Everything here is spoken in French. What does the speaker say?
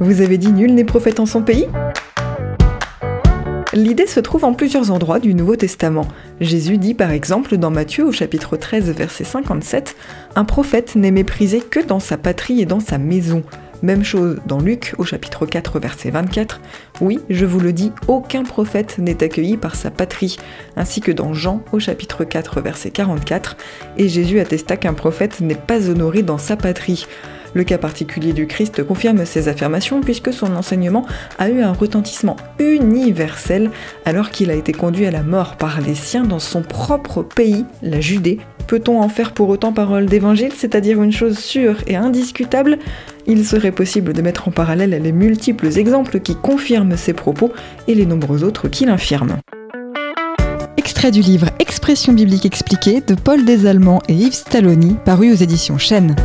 Vous avez dit nul n'est prophète en son pays L'idée se trouve en plusieurs endroits du Nouveau Testament. Jésus dit par exemple dans Matthieu au chapitre 13 verset 57 Un prophète n'est méprisé que dans sa patrie et dans sa maison. Même chose dans Luc au chapitre 4 verset 24. Oui, je vous le dis, aucun prophète n'est accueilli par sa patrie. Ainsi que dans Jean au chapitre 4 verset 44. Et Jésus attesta qu'un prophète n'est pas honoré dans sa patrie. Le cas particulier du Christ confirme ces affirmations puisque son enseignement a eu un retentissement universel alors qu'il a été conduit à la mort par les siens dans son propre pays, la Judée. Peut-on en faire pour autant parole d'évangile, c'est-à-dire une chose sûre et indiscutable? Il serait possible de mettre en parallèle les multiples exemples qui confirment ces propos et les nombreux autres qui l'infirment. Extrait du livre Expression biblique expliquée de Paul Desallemands et Yves Stalloni, paru aux éditions Chênes.